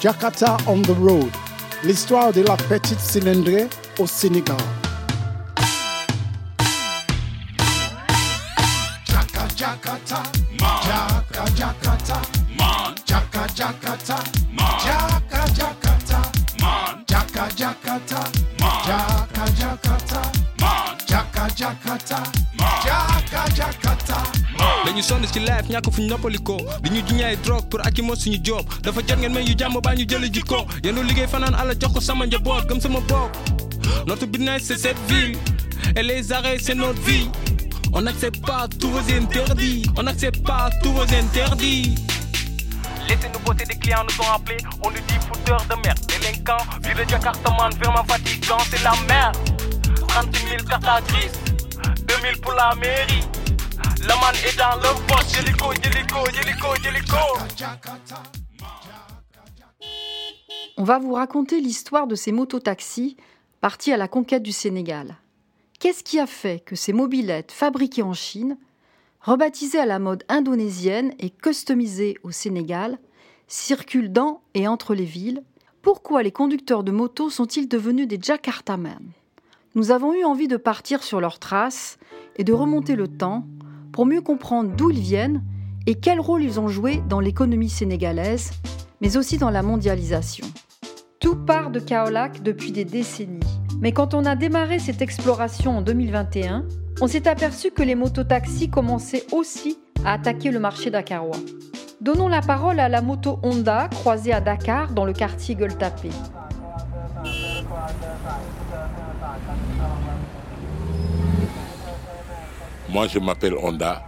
Jakarta on the Road, l'histoire de la petite cylindrée au Sénégal. Jaka Jakarta, sonn ci ñàkk notre business c'est cette ville et les arrêts c'est notre vie. On n'accepte pas tous vos interdits. On n'accepte pas tous vos interdits. Laissez-nous botter des clients nous ont appelés, on nous dit fouteurs de merde, délinquants, vie de Jakarta man, vraiment fatigant, c'est la merde. 30 000 cartes à grise, 2000 pour la mairie. On va vous raconter l'histoire de ces mototaxis partis à la conquête du Sénégal. Qu'est-ce qui a fait que ces mobilettes fabriquées en Chine, rebaptisées à la mode indonésienne et customisées au Sénégal, circulent dans et entre les villes? Pourquoi les conducteurs de motos sont-ils devenus des Jakartaman Nous avons eu envie de partir sur leurs traces et de remonter le temps pour mieux comprendre d'où ils viennent et quel rôle ils ont joué dans l'économie sénégalaise, mais aussi dans la mondialisation. Tout part de Kaolack depuis des décennies. Mais quand on a démarré cette exploration en 2021, on s'est aperçu que les mototaxis commençaient aussi à attaquer le marché dakarois. Donnons la parole à la moto Honda croisée à Dakar dans le quartier Gueule-Tapée. Moi, je m'appelle Honda.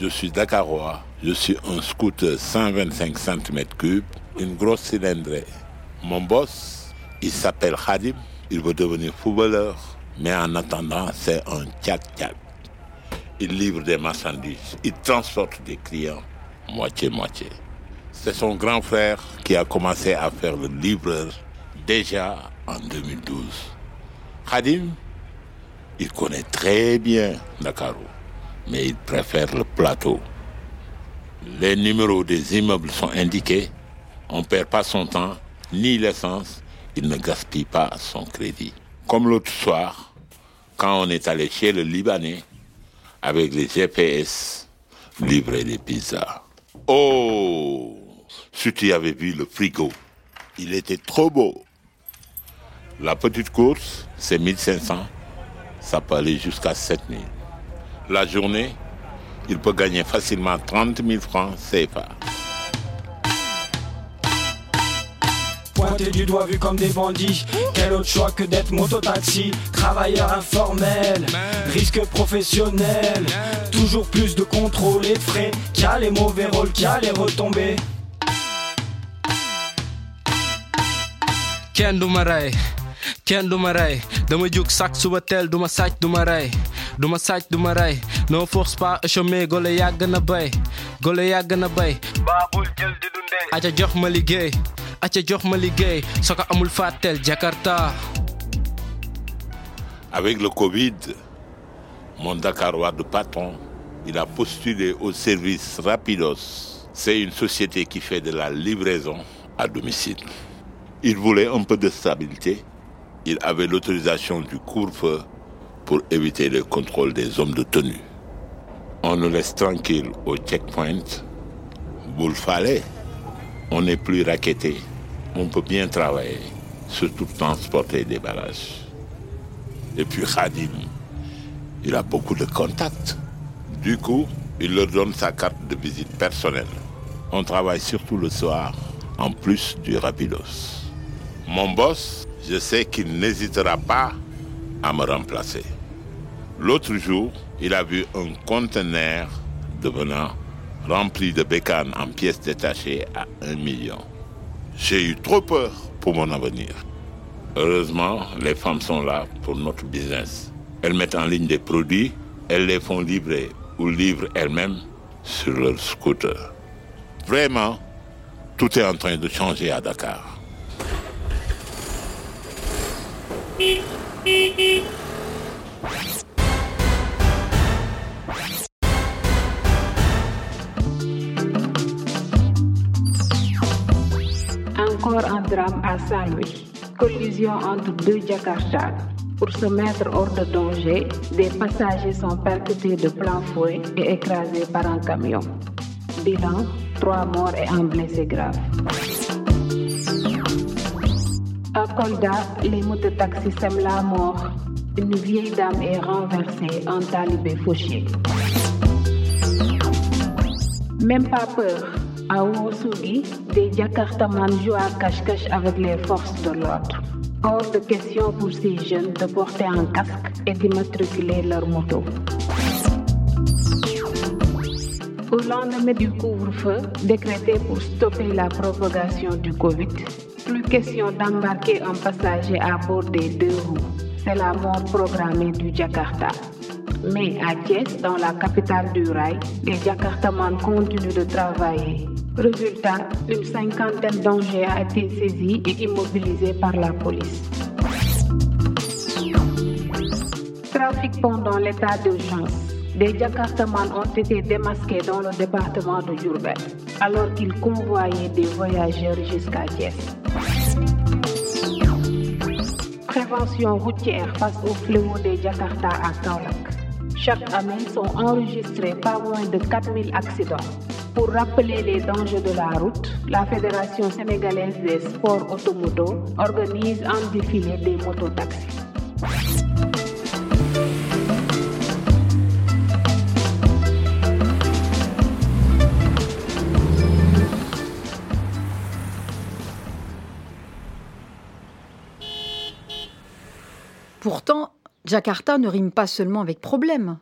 Je suis Dakarois. Je suis un scooter 125 cm3, une grosse cylindrée. Mon boss, il s'appelle Khadim. Il veut devenir footballeur. Mais en attendant, c'est un tchak-tchak. Il livre des marchandises. Il transporte des clients moitié-moitié. C'est son grand frère qui a commencé à faire le livreur déjà en 2012. Khadim, il connaît très bien Dakar, mais il préfère le plateau. Les numéros des immeubles sont indiqués. On ne perd pas son temps, ni l'essence. Il ne gaspille pas son crédit. Comme l'autre soir, quand on est allé chez le Libanais avec les GPS livrer des pizzas. Oh, si tu avais vu le frigo, il était trop beau. La petite course, c'est 1500. Ça peut aller jusqu'à 7000. La journée, il peut gagner facilement 30 000 francs CFA. Pointés du doigt vu comme des bandits. Quel autre choix que d'être mototaxi? Travailleur informel, risque professionnel. Toujours plus de contrôle et de frais. Qui a les mauvais rôles, qui a les retombées? rey kenn du ma rey dama jóg sak suba teel du ma sàcc du ma rey du ma sàcc du ma rey non force pas chômer gole yàgg na bay gole yàgg na bay baabul jël di dundee aca jox ma liggéey aca jox ma liggéey soo ko amul fàtteel Jakarta Avec le Covid, mon Dakarois de patron, il a postulé au service Rapidos. C'est une société qui fait de la livraison à domicile. Il voulait un peu de stabilité. Il avait l'autorisation du couvre-feu pour éviter les contrôles des hommes de tenue. On nous laisse tranquille au checkpoint. Vous le. On n'est plus raquetté. On peut bien travailler, surtout transporter des barrages. Et puis Khadim, il a beaucoup de contacts. Du coup, il leur donne sa carte de visite personnelle. On travaille surtout le soir, en plus du Rapidos. Mon boss, je sais qu'il n'hésitera pas à me remplacer. L'autre jour, il a vu un conteneur devenant rempli de bécanes en pièces détachées à un million. J'ai eu trop peur pour mon avenir. Heureusement, les femmes sont là pour notre business. Elles mettent en ligne des produits, elles les font livrer ou livrent elles-mêmes sur leur scooter. Vraiment, tout est en train de changer à Dakar. Encore drame à Saint-Louis. Collision entre deux Jakarta. Pour se mettre hors de danger, des passagers sont percutés de plein fouet et écrasés par un camion. Bilan, trois morts et un blessé grave. À Kolda, les mototaxis sèment la mort. Une vieille dame est renversée, un talibé fauché. Même pas peur. À Ouosugi, des Jakartamans jouent à cache-cache avec les forces de l'ordre. Hors de question pour ces jeunes de porter un casque et d'immatriculer leur moto. Au lendemain du couvre-feu, décrété pour stopper la propagation du Covid, plus question d'embarquer un passager à bord des deux roues. C'est la mort programmée du Jakarta. Mais à Thiès, dans la capitale du rail, les Jakartamans continuent de travailler. Résultat, une cinquantaine d'engins a été saisis et immobilisés par la police. Trafic pendant l'état d'urgence. Des Jakartamans ont été démasqués dans le département de Djurbel alors qu'ils convoyaient des voyageurs jusqu'à Thiès. Prévention routière face au fléau des Jakarta à Kaolack. Chaque année sont enregistrés pas moins de 4000 accidents. Pour rappeler les dangers de la route, la Fédération sénégalaise des sports automoto organise un défilé des mototaxis. Jakarta ne rime pas seulement avec problème.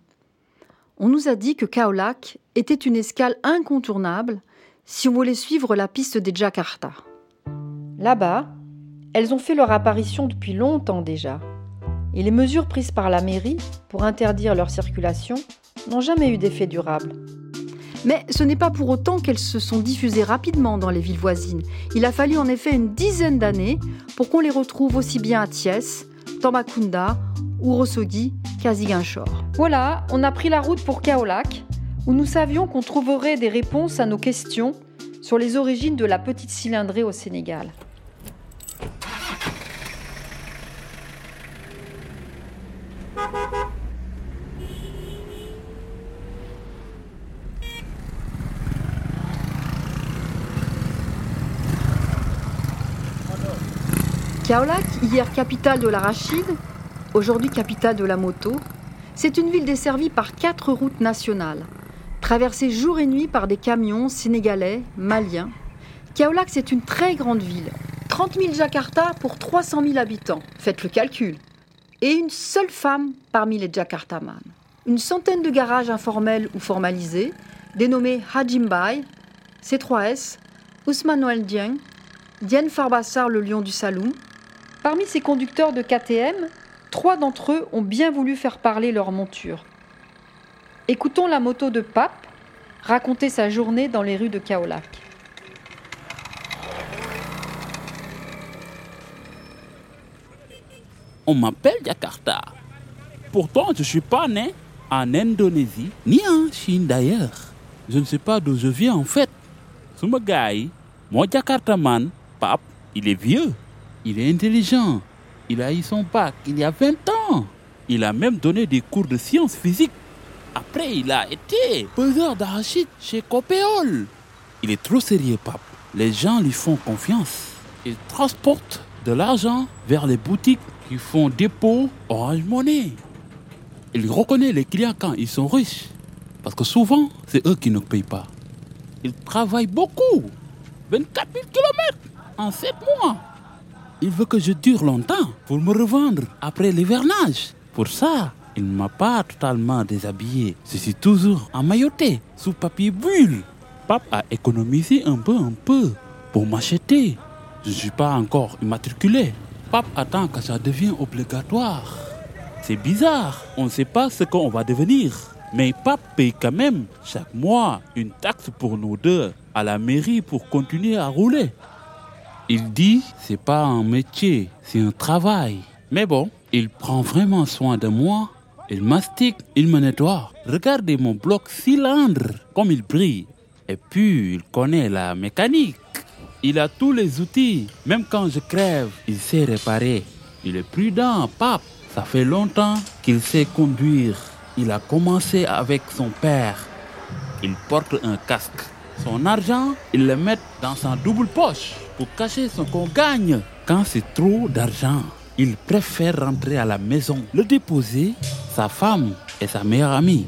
On nous a dit que Kaolack était une escale incontournable si on voulait suivre la piste des Jakarta. Là-bas, elles ont fait leur apparition depuis longtemps déjà, et les mesures prises par la mairie pour interdire leur circulation n'ont jamais eu d'effet durable. Mais ce n'est pas pour autant qu'elles se sont diffusées rapidement dans les villes voisines. Il a fallu en effet une dizaine d'années pour qu'on les retrouve aussi bien à Thiès, Tambacounda, Urosogi qu'à Voilà, on a pris la route pour Kaolack, où nous savions qu'on trouverait des réponses à nos questions sur les origines de la petite cylindrée au Sénégal. Kaolack, hier capitale de l'arachide, aujourd'hui capitale de la moto, c'est une ville desservie par quatre routes nationales, traversée jour et nuit par des camions sénégalais, maliens. Kaolack, c'est une très grande ville. 30 000 Jakarta pour 300 000 habitants. Faites le calcul. Et une seule femme parmi les Jakartaman. Une centaine de garages informels ou formalisés, dénommés Hajimbai, C3S, Ousmane Noël Dieng, Diane Farbassar, le lion du Saloum, Parmi ces conducteurs de KTM, trois d'entre eux ont bien voulu faire parler leur monture. Écoutons la moto de Pape raconter sa journée dans les rues de Kaolack. On m'appelle Jakarta. Pourtant, je ne suis pas né en Indonésie, ni en Chine d'ailleurs. Je ne sais pas d'où je viens en fait. Ce gars, mon Jakartaman, Pape, il est vieux. Il est intelligent. Il a eu son bac il y a 20 ans. Il a même donné des cours de sciences physiques. Après, il a été peseur d'arachide chez Copéol. Il est trop sérieux, pape. Les gens lui font confiance. Il transporte de l'argent vers les boutiques qui font dépôt Orange Money. Il reconnaît les clients quand ils sont riches. Parce que souvent, c'est eux qui ne payent pas. Il travaille beaucoup. 24 000 km en 7 mois. Il veut que je dure longtemps pour me revendre après l'hivernage. Pour ça, il ne m'a pas totalement déshabillé. Je suis toujours emmailloté sous papier bulle. Pape a économisé un peu, un peu pour m'acheter. Je ne suis pas encore immatriculé. Pape attend que ça devienne obligatoire. C'est bizarre, on ne sait pas ce qu'on va devenir. Mais Pape paye quand même chaque mois une taxe pour nous deux à la mairie pour continuer à rouler. Il dit c'est pas un métier, c'est un travail. Mais bon, il prend vraiment soin de moi. Il mastique, il me nettoie. Regardez mon bloc cylindre, comme il brille. Et puis, il connaît la mécanique. Il a tous les outils. Même quand je crève, il sait réparer. Il est prudent, pape. Ça fait longtemps qu'il sait conduire. Il a commencé avec son père. Il porte un casque. Son argent, il le met dans sa double poche pour cacher ce qu'on gagne. Quand c'est trop d'argent, il préfère rentrer à la maison, le déposer, sa femme et sa meilleure amie.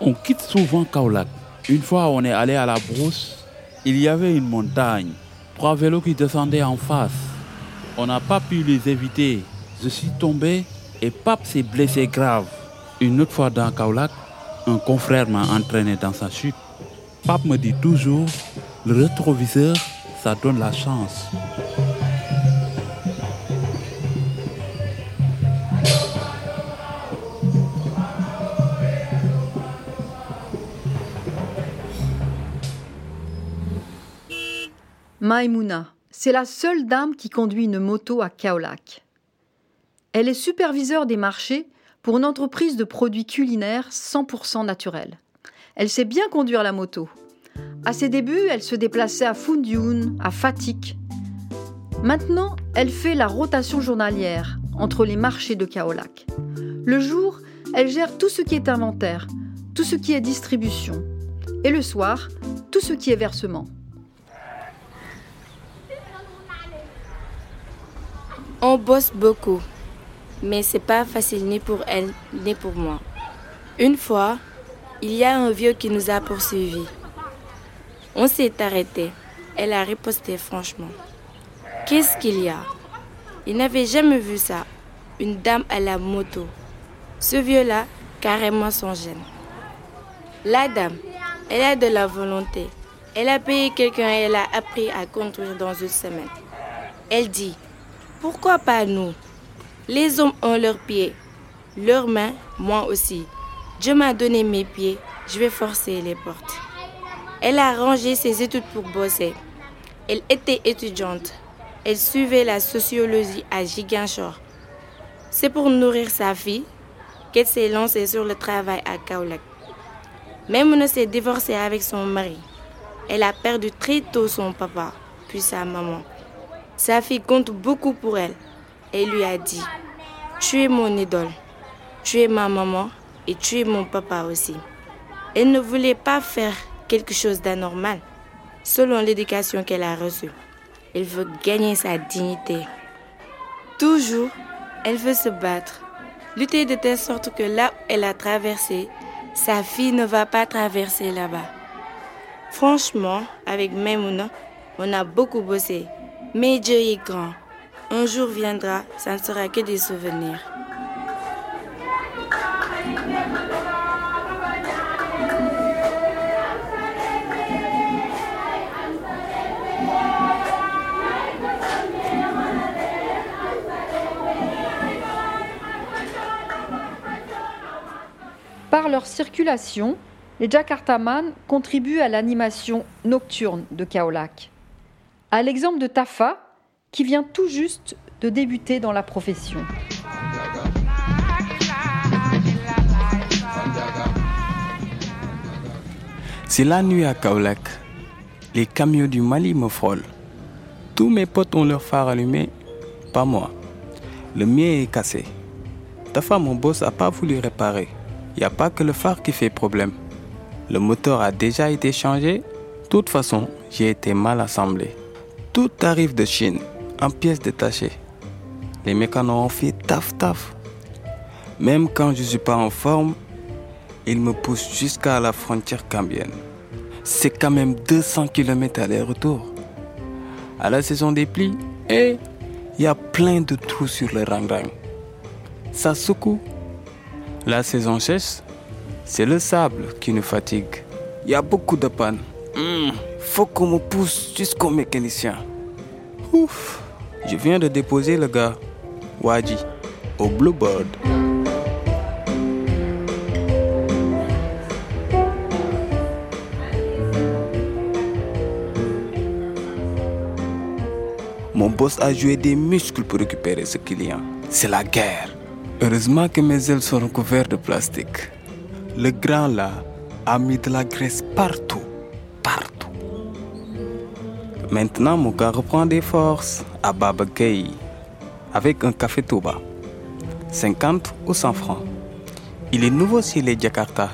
On quitte souvent Kaolack. Une fois, on est allé à la brousse. Il y avait une montagne. Trois vélos qui descendaient en face. On n'a pas pu les éviter. Je suis tombé et Pape s'est blessé grave. Une autre fois dans Kaolack, un confrère m'a entraîné dans sa chute. Pape me dit toujours, le rétroviseur, ça donne la chance. Maimouna, c'est la seule dame qui conduit une moto à Kaolack. Elle est superviseure des marchés pour une entreprise de produits culinaires 100% naturels. Elle sait bien conduire la moto. À ses débuts, elle se déplaçait à Fundioun, à Fatik. Maintenant, elle fait la rotation journalière entre les marchés de Kaolack. Le jour, elle gère tout ce qui est inventaire, tout ce qui est distribution. Et le soir, tout ce qui est versement. On bosse beaucoup, mais c'est pas facile ni pour elle ni pour moi. Une fois, il y a un vieux qui nous a poursuivis. On s'est arrêté. Elle a riposté franchement. Qu'est-ce qu'il y a? Il n'avait jamais vu ça. Une dame à la moto. Ce vieux-là, carrément son gêne. La dame, elle a de la volonté. Elle a payé quelqu'un et elle a appris à conduire dans une semaine. Elle dit, pourquoi pas nous? Les hommes ont leurs pieds, leurs mains, moi aussi. Dieu m'a donné mes pieds, je vais forcer les portes. Elle a rangé ses études pour bosser. Elle était étudiante. Elle suivait la sociologie à Giganchor. C'est pour nourrir sa fille qu'elle s'est lancée sur le travail à Kaolack. Même ne s'est divorcée avec son mari. Elle a perdu très tôt son papa, puis sa maman. Sa fille compte beaucoup pour elle. Elle lui a dit, tu es mon idole, tu es ma maman et tu es mon papa aussi. Elle ne voulait pas faire quelque chose d'anormal, selon l'éducation qu'elle a reçue. Elle veut gagner sa dignité. Toujours, elle veut se battre, lutter de telle sorte que là où elle a traversé, sa fille ne va pas traverser là-bas. Franchement, avec Maimouna, on a beaucoup bossé. Mais Dieu est grand. Un jour viendra, ça ne sera que des souvenirs. Leur circulation, les Jakartaman contribuent à l'animation nocturne de Kaolack. À l'exemple de Tafa, qui vient tout juste de débuter dans la profession. C'est la nuit à Kaolack. Les camions du Mali me frôlent. Tous mes potes ont leur phare allumé, pas moi. Le mien est cassé. Tafa, mon boss, a pas voulu réparer. Il n'y a pas que le phare qui fait problème. Le moteur a déjà été changé. De toute façon, j'ai été mal assemblé. Tout arrive de Chine, en pièces détachées. Les mécanos ont fait taf taf. Même quand je ne suis pas en forme, ils me poussent jusqu'à la frontière cambienne. C'est quand même 200 km aller-retour. À la saison des plis, et il y a plein de trous sur le rang-rang. Ça secoue. La saison sèche, c'est le sable qui nous fatigue. Il y a beaucoup de pannes. Hmm, faut qu'on me pousse jusqu'au mécanicien. Ouf, je viens de déposer le gars, Wadi, au Bluebird. Mon boss a joué des muscles pour récupérer ce client. C'est la guerre. Heureusement que mes ailes sont recouvertes de plastique. Le grand là a mis de la graisse partout. Partout. Maintenant, mon gars reprend des forces à Babakei avec un café Touba. 50 ou 100 francs. Il est nouveau sur les Jakarta.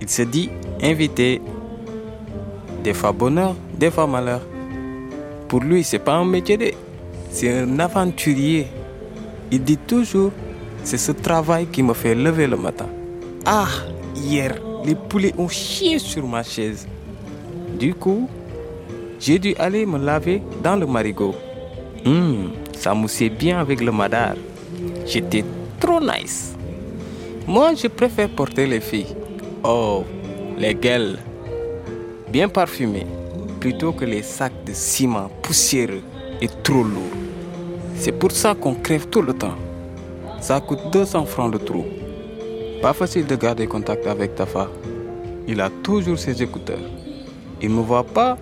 Il se dit invité. Des fois bonheur, des fois malheur. Pour lui, c'est pas un métier, c'est un aventurier. Il dit toujours, c'est ce travail qui me fait lever le matin. Ah, hier, les poulets ont chié sur ma chaise. Du coup, j'ai dû aller me laver dans le marigot. Hum, ça moussait bien avec le madar. J'étais trop nice. Moi, je préfère porter les filles. Oh, les gueules. Bien parfumées. Plutôt que les sacs de ciment poussiéreux et trop lourds. C'est pour ça qu'on crève tout le temps. Ça coûte 200 francs de trou. Pas facile de garder contact avec Tafa. Il a toujours ses écouteurs. Il ne me voit pas.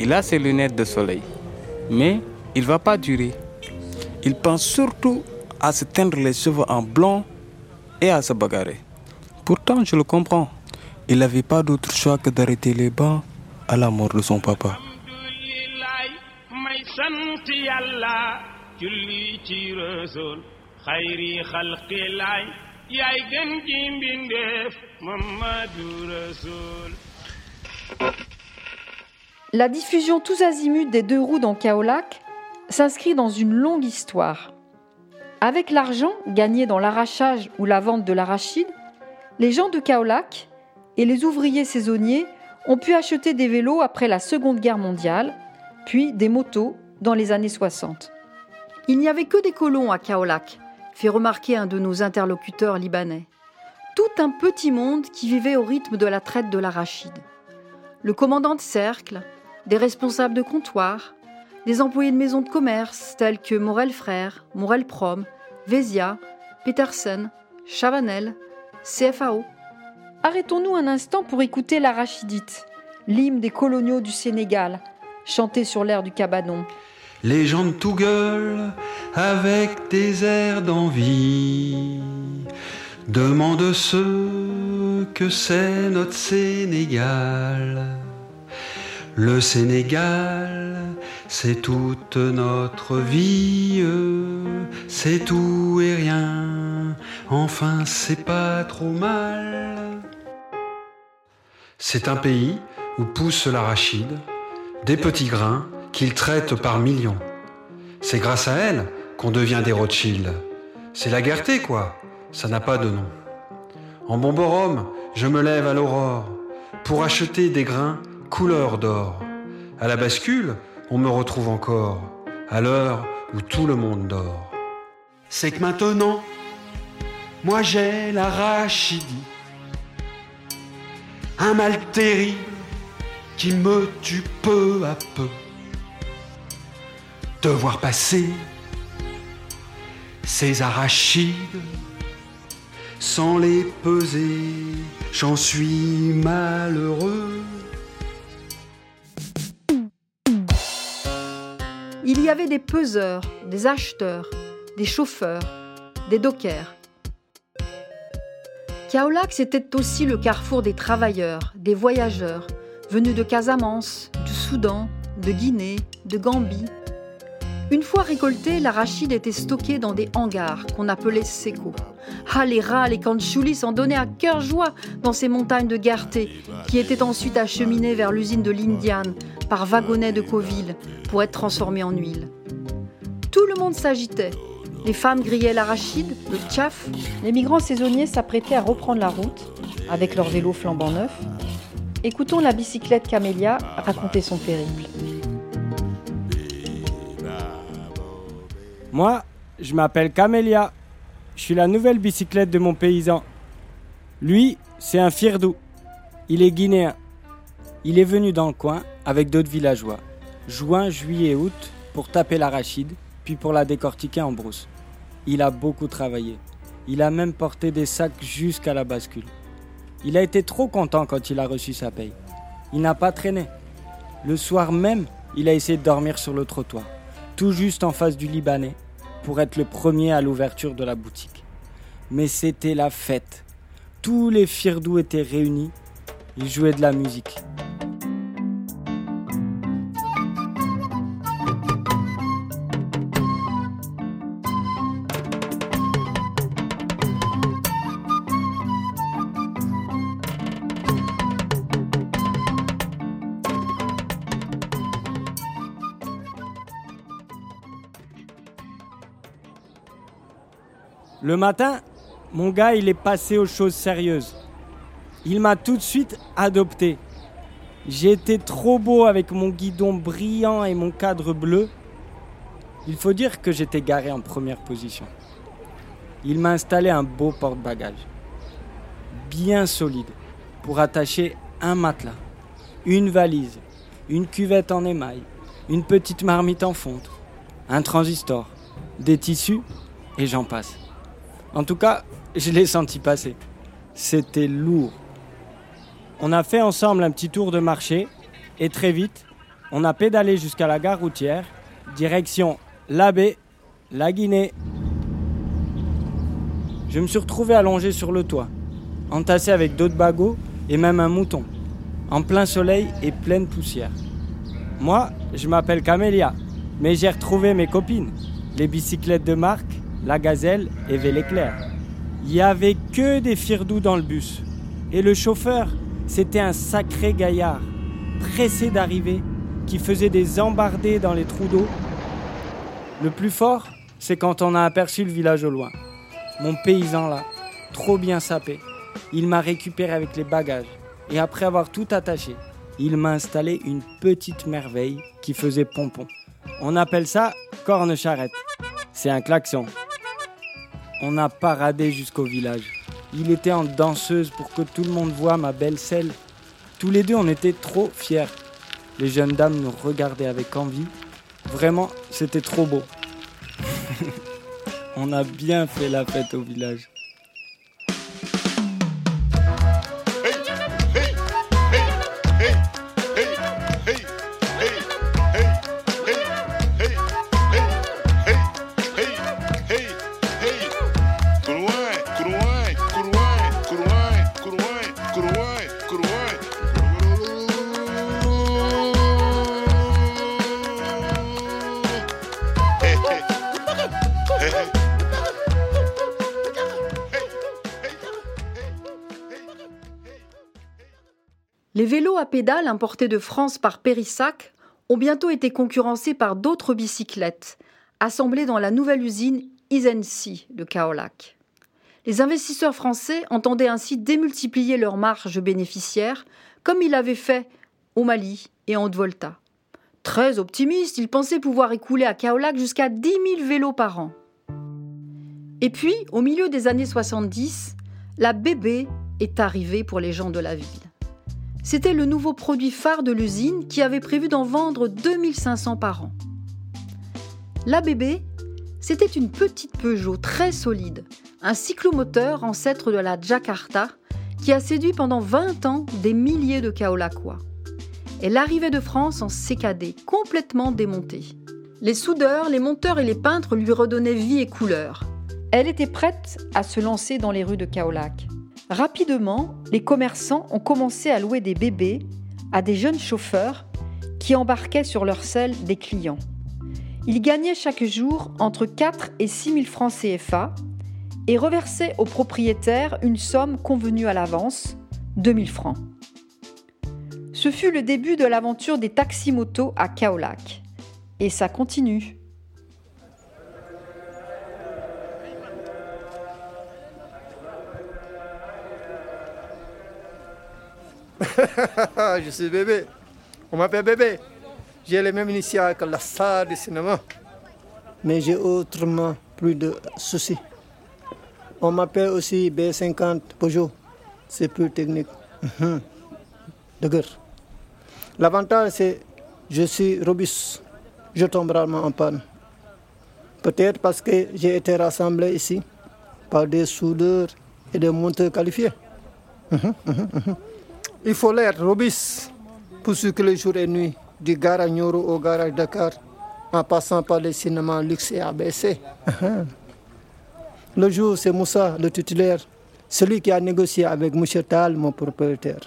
Il a ses lunettes de soleil. Mais il va pas durer. Il pense surtout à se teindre les cheveux en blond et à se bagarrer. Pourtant, je le comprends. Il n'avait pas d'autre choix que d'arrêter les bancs à la mort de son papa. La diffusion tous azimuts des deux roues dans Kaolac s'inscrit dans une longue histoire. Avec l'argent gagné dans l'arrachage ou la vente de l'arachide, les gens de Kaolac et les ouvriers saisonniers ont pu acheter des vélos après la Seconde Guerre mondiale, puis des motos dans les années 60. Il n'y avait que des colons à Kaolac, fait remarquer un de nos interlocuteurs libanais. Tout un petit monde qui vivait au rythme de la traite de l'arachide. Le commandant de cercle, des responsables de comptoir, des employés de maisons de commerce tels que Morel Frères, Morel Prom, Vésia, Petersen, Chavanel, CFAO. Arrêtons-nous un instant pour écouter l'arachidite, l'hymne des coloniaux du Sénégal, chanté sur l'air du cabanon. Les gens de tout gueule, avec des airs d'envie, demandent ce que c'est notre Sénégal. Le Sénégal, c'est toute notre vie, c'est tout et rien, enfin c'est pas trop mal. C'est un pays où pousse l'arachide, des petits grains qu'ils traitent par millions. C'est grâce à elle qu'on devient des Rothschild. C'est la gaieté, quoi. Ça n'a pas de nom. En bon je me lève à l'aurore pour acheter des grains couleur d'or. À la bascule, on me retrouve encore, à l'heure où tout le monde dort. C'est que maintenant, moi j'ai l'arachidie, un mal qui me tue peu à peu. De voir passer ces arachides sans les peser, j'en suis malheureux. Il y avait des peseurs, des acheteurs, des chauffeurs, des dockers. Kaolac, c'était aussi le carrefour des travailleurs, des voyageurs, venus de Casamance, du Soudan, de Guinée, de Gambie. Une fois récolté, l'arachide était stocké dans des hangars qu'on appelait séco. Ah, les rats, les kanchoulis s'en donnaient à cœur joie dans ces montagnes de Garté, qui étaient ensuite acheminées vers l'usine de l'Indiane par wagonnets de Coville pour être transformés en huile. Tout le monde s'agitait. Les femmes grillaient l'arachide, le tchaf. Les migrants saisonniers s'apprêtaient à reprendre la route avec leur vélo flambant neuf. Écoutons la bicyclette Camélia raconter son périple. Moi, je m'appelle Camélia. Je suis la nouvelle bicyclette de mon paysan. Lui, c'est un firdou. Il est guinéen. Il est venu dans le coin avec d'autres villageois, juin, juillet, août, pour taper l'arachide, puis pour la décortiquer en brousse. Il a beaucoup travaillé. Il a même porté des sacs jusqu'à la bascule. Il a été trop content quand il a reçu sa paye. Il n'a pas traîné. Le soir même, il a essayé de dormir sur le trottoir, tout juste en face du Libanais, pour être le premier à l'ouverture de la boutique. Mais c'était la fête. Tous les firdous étaient réunis. Ils jouaient de la musique. Le matin, mon gars, il est passé aux choses sérieuses. Il m'a tout de suite adopté. J'étais trop beau avec mon guidon brillant et mon cadre bleu. Il faut dire que j'étais garé en première position. Il m'a installé un beau porte-bagages, bien solide, pour attacher un matelas, une valise, une cuvette en émail, une petite marmite en fonte, un transistor, des tissus et j'en passe. En tout cas, je l'ai senti passer. C'était lourd. On a fait ensemble un petit tour de marché et très vite, on a pédalé jusqu'à la gare routière, direction l'Abbé, la Guinée. Je me suis retrouvé allongé sur le toit, entassé avec d'autres bagots et même un mouton, en plein soleil et pleine poussière. Moi, je m'appelle Camélia, mais j'ai retrouvé mes copines, les bicyclettes de marque, la gazelle et Véléclair. Il y avait que des firdous dans le bus. Et le chauffeur, c'était un sacré gaillard, pressé d'arriver, qui faisait des embardées dans les trous d'eau. Le plus fort, c'est quand on a aperçu le village au loin. Mon paysan là, trop bien sapé. Il m'a récupéré avec les bagages. Et après avoir tout attaché, il m'a installé une petite merveille qui faisait pompon. On appelle ça corne charrette. C'est un klaxon. On a paradé jusqu'au village. Il était en danseuse pour que tout le monde voie ma belle selle. Tous les deux, on était trop fiers. Les jeunes dames nous regardaient avec envie. Vraiment, c'était trop beau. on a bien fait la fête au village. Pédales importés de France par Périssac ont bientôt été concurrencés par d'autres bicyclettes, assemblées dans la nouvelle usine Isensi de Kaolac. Les investisseurs français entendaient ainsi démultiplier leurs marges bénéficiaires, comme ils l'avaient fait au Mali et en Haute-Volta. Très optimistes, ils pensaient pouvoir écouler à Kaolac jusqu'à 10 000 vélos par an. Et puis, au milieu des années 70, la bébé est arrivée pour les gens de la ville. C'était le nouveau produit phare de l'usine qui avait prévu d'en vendre 2500 par an. L'ABB, c'était une petite Peugeot très solide, un cyclomoteur ancêtre de la Jakarta qui a séduit pendant 20 ans des milliers de Kaolakois. Elle arrivait de France en CKD, complètement démontée. Les soudeurs, les monteurs et les peintres lui redonnaient vie et couleur. Elle était prête à se lancer dans les rues de Kaolac. Rapidement, les commerçants ont commencé à louer des bébés à des jeunes chauffeurs qui embarquaient sur leur selle des clients. Ils gagnaient chaque jour entre 4 et 6 000 francs CFA et reversaient aux propriétaires une somme convenue à l'avance, 2 000 francs. Ce fut le début de l'aventure des taxis-motos à Kaolac. Et ça continue. je suis bébé. On m'appelle bébé. J'ai les mêmes initiales que la star du cinéma. Mais j'ai autrement plus de soucis. On m'appelle aussi B50 Peugeot. C'est plus technique. De guerre. L'avantage, c'est que je suis robuste. Je tombe rarement en panne. Peut-être parce que j'ai été rassemblé ici par des soudeurs et des monteurs qualifiés. Il faut l'être robuste pour circuler jour et nuit, du garage Nyoro au garage Dakar, en passant par les cinémas luxe et ABC. le jour, c'est Moussa, le titulaire, celui qui a négocié avec M. Tal, mon propriétaire.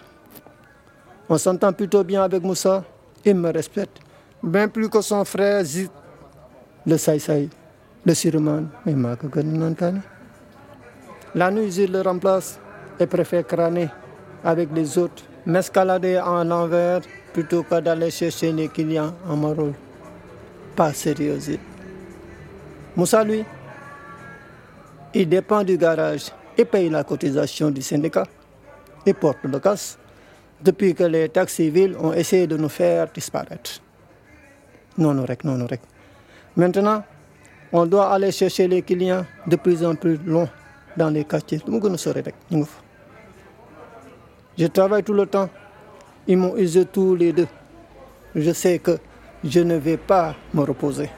On s'entend plutôt bien avec Moussa, il me respecte, bien plus que son frère Zid, le Saï le Siruman, La nuit, Zid le remplace et préfère crâner avec les autres, m'escalader en envers plutôt que d'aller chercher les clients en marole. Pas sérieux. Moussa, lui, Il dépend du garage et paye la cotisation du syndicat et porte le casse depuis que les taxes civiles ont essayé de nous faire disparaître. Non, non, rek, non, non, rek. Maintenant, on doit aller chercher les clients de plus en plus loin dans les quartiers. Je travaille tout le temps. Ils m'ont usé tous les deux. Je sais que je ne vais pas me reposer.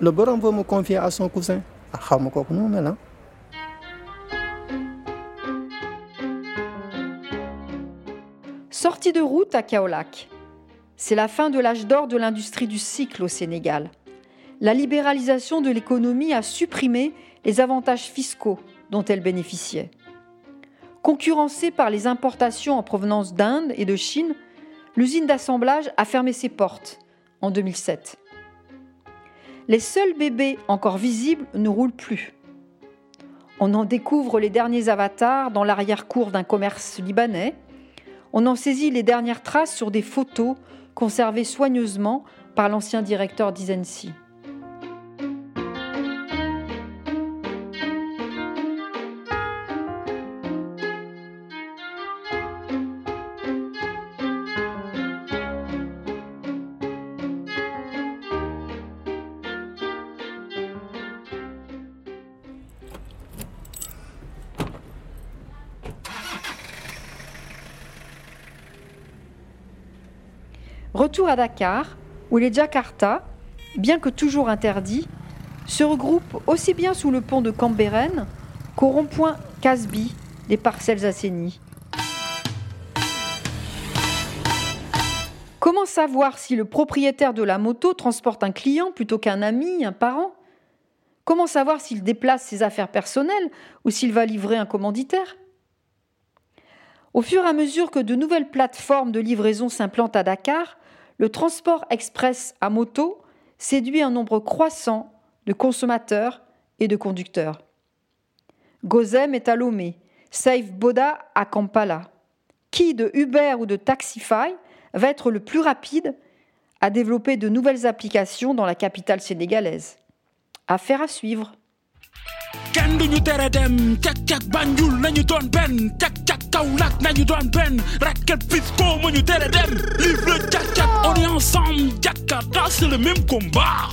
Le baron veut me confier à son cousin. Ah, Sortie de route à Kaolac. C'est la fin de l'âge d'or de l'industrie du cycle au Sénégal. La libéralisation de l'économie a supprimé les avantages fiscaux dont elle bénéficiait. Concurrencée par les importations en provenance d'Inde et de Chine, l'usine d'assemblage a fermé ses portes en 2007. Les seuls bébés encore visibles ne roulent plus. On en découvre les derniers avatars dans l'arrière-cour d'un commerce libanais. On en saisit les dernières traces sur des photos conservées soigneusement par l'ancien directeur d'Isensi. Retour à Dakar, où les Jakarta, bien que toujours interdits, se regroupent aussi bien sous le pont de Cambérène qu'au rond-point Casby des parcelles assainies. Comment savoir si le propriétaire de la moto transporte un client plutôt qu'un ami, un parent? Comment savoir s'il déplace ses affaires personnelles ou s'il va livrer un commanditaire? Au fur et à mesure que de nouvelles plateformes de livraison s'implantent à Dakar, le transport express à moto séduit un nombre croissant de consommateurs et de conducteurs. Gozem est à Lomé, Safe Boda à Kampala. Qui de Uber ou de Taxify va être le plus rapide à développer de nouvelles applications dans la capitale sénégalaise? Affaire à suivre. Kenn duñu tere dem cak-cak banjul nañu doon benn cak-cak kaolack nañu doon benn racket fisco ma ñu tere dem livre cak-cak on est ensemble jakarta c'est le même combat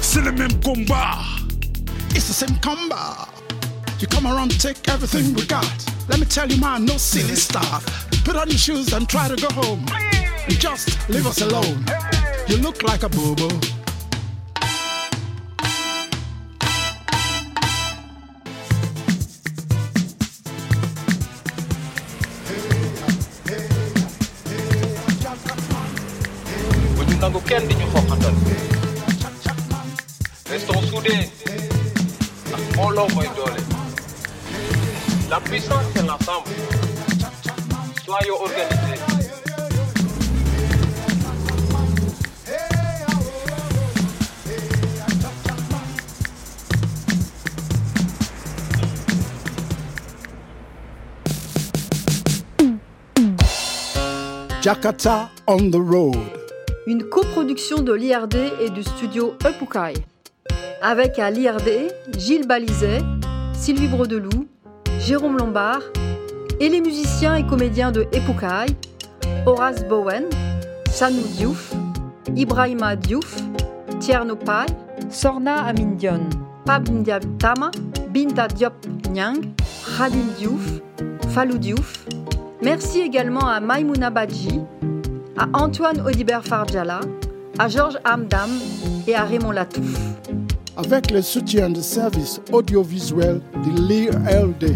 c'est le même combat It's the same combat. You come around, take everything we got. Let me tell you, man, no silly stuff. Put on your shoes and try to go home. And just leave us alone. You look like a boo-boo. bu nangu kenn di ñu restons soudés mooy doole la puissance c'est l'ensemble. Soyons organisés. Jakarta on the road. Une coproduction de l'IRD et du studio Epukai. Avec à l'IRD Gilles Balizet, Sylvie Brodeloup, Jérôme Lombard et les musiciens et comédiens de Epukai, Horace Bowen, Sanou Diouf, Ibrahima Diouf, Tierno Pai, Sorna Amindion, Pab Ndiab Tama, Binta Diop Nyang, Khalil Diouf, Falou Diouf. Merci également à Maimouna Badji, à Antoine Audibert Farjala, à Georges Hamdam et à Raymond Latouf. Avec le soutien de services audiovisuels de l'IRD.